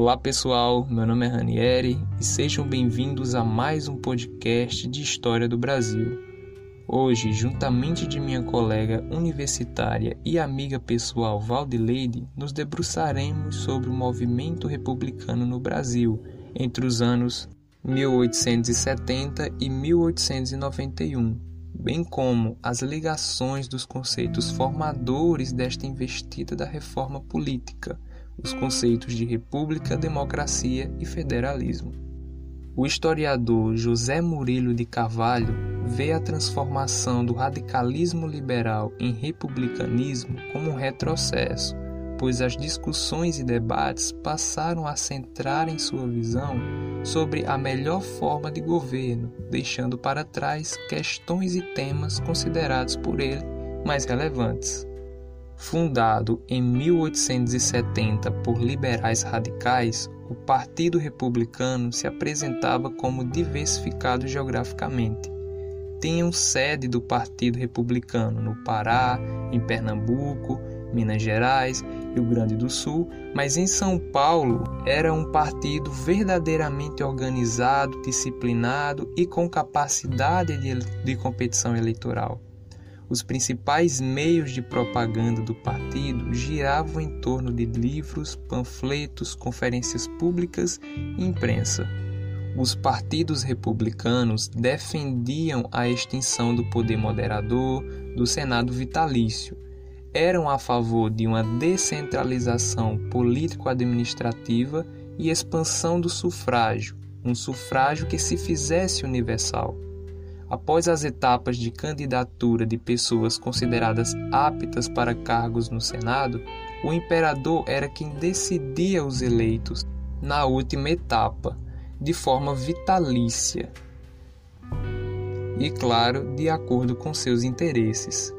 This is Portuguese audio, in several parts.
Olá pessoal, meu nome é Ranieri e sejam bem-vindos a mais um podcast de História do Brasil. Hoje, juntamente de minha colega universitária e amiga pessoal Valdileide, nos debruçaremos sobre o movimento republicano no Brasil entre os anos 1870 e 1891, bem como as ligações dos conceitos formadores desta investida da reforma política os conceitos de república, democracia e federalismo. O historiador José Murilo de Carvalho vê a transformação do radicalismo liberal em republicanismo como um retrocesso, pois as discussões e debates passaram a centrar em sua visão sobre a melhor forma de governo, deixando para trás questões e temas considerados por ele mais relevantes. Fundado em 1870 por liberais radicais, o Partido Republicano se apresentava como diversificado geograficamente. Tinham sede do Partido Republicano no Pará, em Pernambuco, Minas Gerais, Rio Grande do Sul, mas em São Paulo era um partido verdadeiramente organizado, disciplinado e com capacidade de, de competição eleitoral. Os principais meios de propaganda do partido giravam em torno de livros, panfletos, conferências públicas e imprensa. Os partidos republicanos defendiam a extinção do poder moderador, do Senado vitalício. Eram a favor de uma descentralização político-administrativa e expansão do sufrágio, um sufrágio que se fizesse universal. Após as etapas de candidatura de pessoas consideradas aptas para cargos no Senado, o imperador era quem decidia os eleitos na última etapa, de forma vitalícia e, claro, de acordo com seus interesses.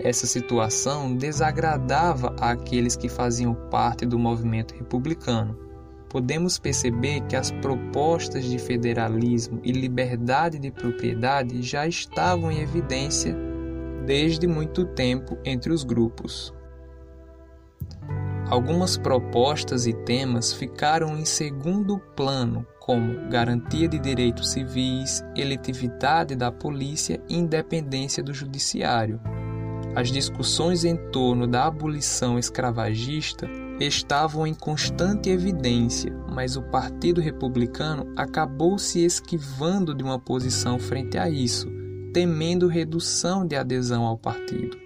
Essa situação desagradava àqueles que faziam parte do movimento republicano podemos perceber que as propostas de federalismo e liberdade de propriedade já estavam em evidência desde muito tempo entre os grupos. Algumas propostas e temas ficaram em segundo plano, como garantia de direitos civis, eletividade da polícia e independência do judiciário. As discussões em torno da abolição escravagista estavam em constante evidência, mas o Partido Republicano acabou se esquivando de uma posição frente a isso, temendo redução de adesão ao partido.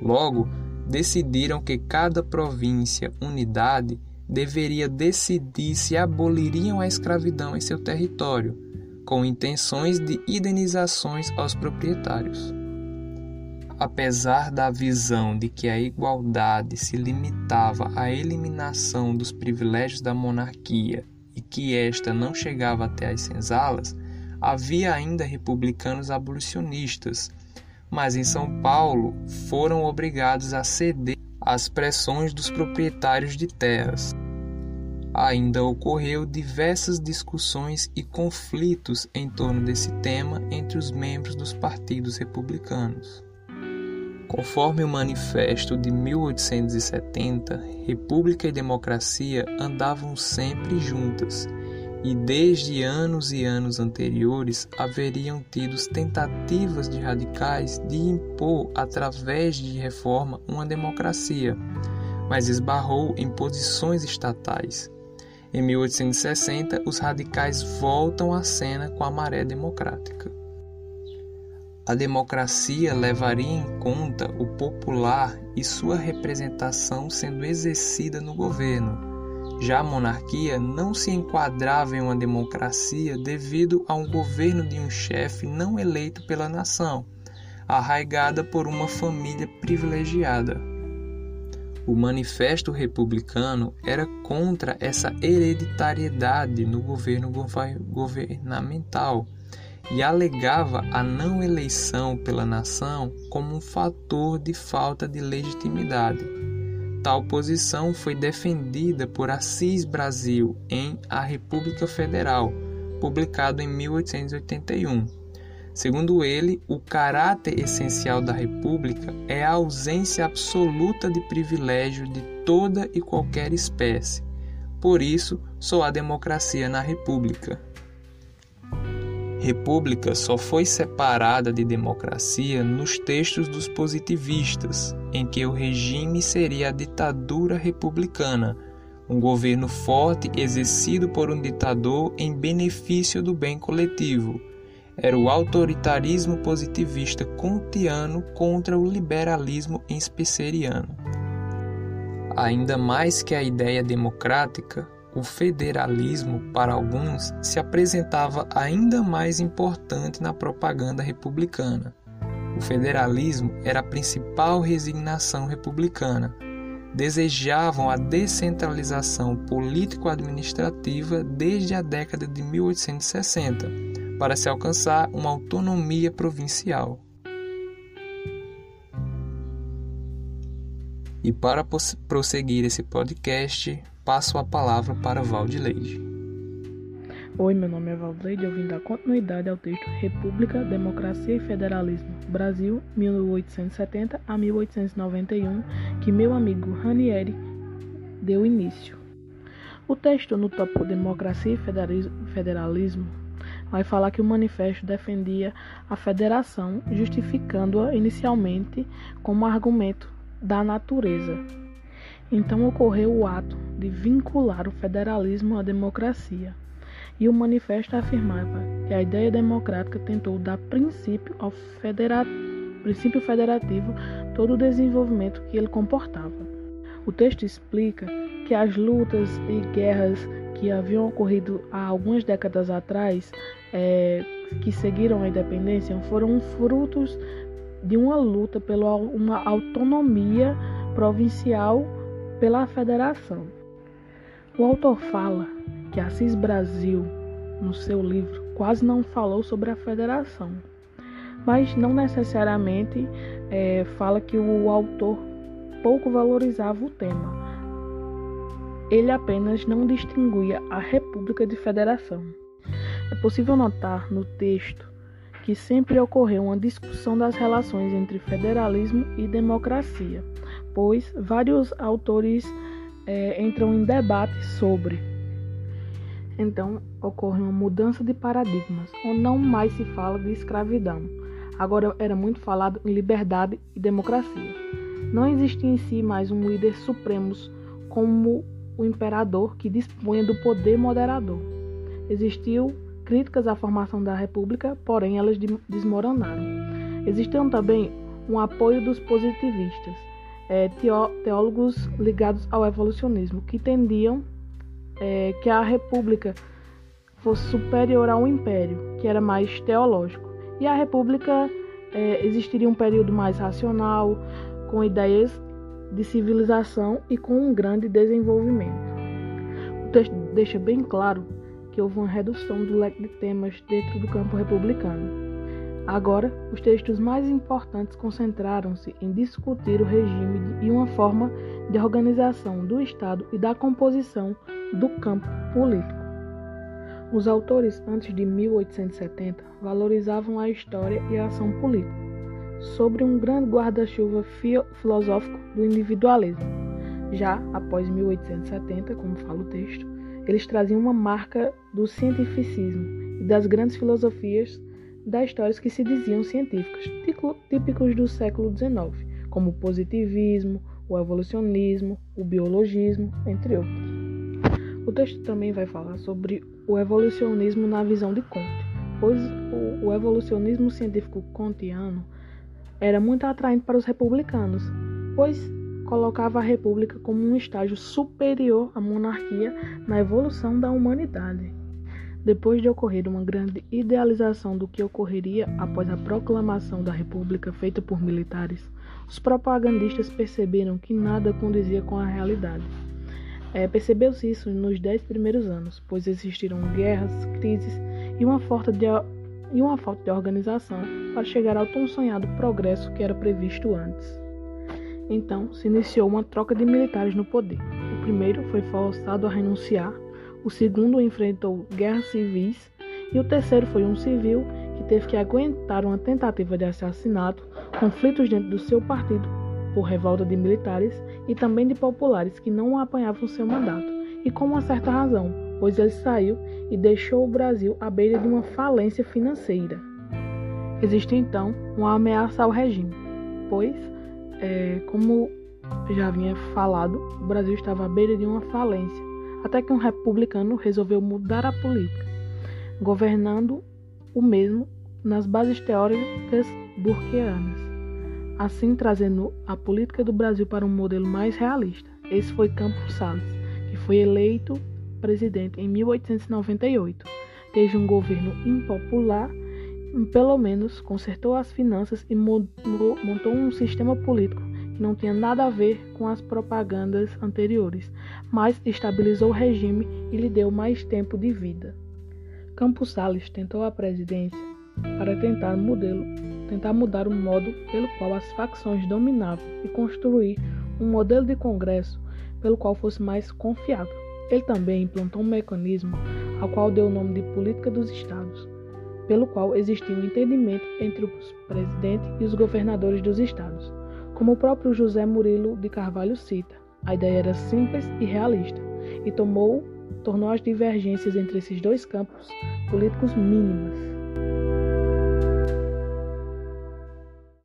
Logo, decidiram que cada província, unidade, deveria decidir se aboliriam a escravidão em seu território, com intenções de indenizações aos proprietários. Apesar da visão de que a igualdade se limitava à eliminação dos privilégios da monarquia e que esta não chegava até as senzalas, havia ainda republicanos abolicionistas, mas em São Paulo foram obrigados a ceder às pressões dos proprietários de terras. Ainda ocorreu diversas discussões e conflitos em torno desse tema entre os membros dos partidos republicanos. Conforme o Manifesto de 1870, República e democracia andavam sempre juntas, e desde anos e anos anteriores haveriam tido tentativas de radicais de impor, através de reforma, uma democracia, mas esbarrou em posições estatais. Em 1860, os radicais voltam à cena com a maré democrática a democracia levaria em conta o popular e sua representação sendo exercida no governo. Já a monarquia não se enquadrava em uma democracia devido a um governo de um chefe não eleito pela nação, arraigada por uma família privilegiada. O Manifesto Republicano era contra essa hereditariedade no governo governamental e alegava a não eleição pela nação como um fator de falta de legitimidade. Tal posição foi defendida por Assis Brasil em A República Federal, publicado em 1881. Segundo ele, o caráter essencial da República é a ausência absoluta de privilégio de toda e qualquer espécie, Por isso, só há democracia na República. República só foi separada de democracia nos textos dos positivistas, em que o regime seria a ditadura republicana, um governo forte exercido por um ditador em benefício do bem coletivo. Era o autoritarismo positivista kantiano contra o liberalismo spenceriano. Ainda mais que a ideia democrática, o federalismo, para alguns, se apresentava ainda mais importante na propaganda republicana. O federalismo era a principal resignação republicana. Desejavam a descentralização político-administrativa desde a década de 1860, para se alcançar uma autonomia provincial. E para prosseguir esse podcast, passo a palavra para Valdileide. Oi, meu nome é Valdileide, eu vim dar continuidade ao texto República, Democracia e Federalismo, Brasil, 1870 a 1891, que meu amigo Ranieri deu início. O texto no topo Democracia e Federalismo vai falar que o manifesto defendia a federação, justificando-a inicialmente como argumento da natureza então ocorreu o ato de vincular o federalismo à democracia, e o manifesto afirmava que a ideia democrática tentou dar princípio ao federa princípio federativo todo o desenvolvimento que ele comportava. O texto explica que as lutas e guerras que haviam ocorrido há algumas décadas atrás, é, que seguiram a independência, foram frutos de uma luta pela uma autonomia provincial pela federação. O autor fala que Assis Brasil, no seu livro, quase não falou sobre a federação, mas não necessariamente é, fala que o autor pouco valorizava o tema. Ele apenas não distinguia a República de Federação. É possível notar no texto que sempre ocorreu uma discussão das relações entre federalismo e democracia, pois vários autores é, entram em debate sobre. Então ocorre uma mudança de paradigmas, onde não mais se fala de escravidão. Agora era muito falado em liberdade e democracia. Não existia em si mais um líder supremo como o imperador que dispunha do poder moderador. Existiu críticas à formação da república, porém elas desmoronaram. Existiam também um apoio dos positivistas, é, teólogos ligados ao evolucionismo, que tendiam é, que a república fosse superior ao império, que era mais teológico. E a república é, existiria um período mais racional, com ideias de civilização e com um grande desenvolvimento. O texto deixa bem claro que houve uma redução do leque de temas dentro do campo republicano Agora, os textos mais importantes concentraram-se em discutir o regime e uma forma de organização do Estado e da composição do campo político. Os autores antes de 1870 valorizavam a história e a ação política, sobre um grande guarda-chuva filosófico do individualismo. Já após 1870, como fala o texto, eles traziam uma marca do cientificismo e das grandes filosofias das histórias que se diziam científicas, típicos do século XIX, como o positivismo, o evolucionismo, o biologismo, entre outros. O texto também vai falar sobre o evolucionismo na visão de Comte, pois o, evolucionismo científico kantiano era muito atraente para os republicanos, pois colocava a república como um estágio superior à monarquia na evolução da humanidade. Depois de ocorrer uma grande idealização do que ocorreria após a proclamação da República feita por militares, os propagandistas perceberam que nada condizia com a realidade. É, Percebeu-se isso nos dez primeiros anos, pois existiram guerras, crises e uma, falta de, e uma falta de organização para chegar ao tão sonhado progresso que era previsto antes. Então se iniciou uma troca de militares no poder. O primeiro foi forçado a renunciar o segundo enfrentou guerras civis e o terceiro foi um civil que teve que aguentar uma tentativa de assassinato, conflitos dentro do seu partido por revolta de militares e também de populares que não apanhavam seu mandato E com uma certa razão, pois ele saiu e deixou o Brasil à beira de uma falência financeira. Existe então uma ameaça ao regime, pois, é, como já havia falado, o Brasil estava à beira de uma falência, até que um republicano resolveu mudar a política, governando o mesmo nas bases teóricas burkeanas, assim trazendo a política do Brasil para um modelo mais realista. Esse foi Campos Salles, que foi eleito presidente em 1898. Teve um governo impopular, pelo menos consertou as finanças e montou um sistema político não tinha nada a ver com as propagandas anteriores, mas estabilizou o regime e lhe deu mais tempo de vida. Campos Salles tentou a presidência para tentar, modelo, tentar mudar o modo pelo qual as facções dominavam e construir um modelo de Congresso pelo qual fosse mais confiável. Ele também implantou um mecanismo ao qual deu o nome de Política dos Estados, pelo qual existia um entendimento entre o presidente e os governadores dos estados. Como o próprio José Murilo de Carvalho cita, a ideia era simples e realista e tomou, tornou as divergências entre esses dois campos políticos mínimas.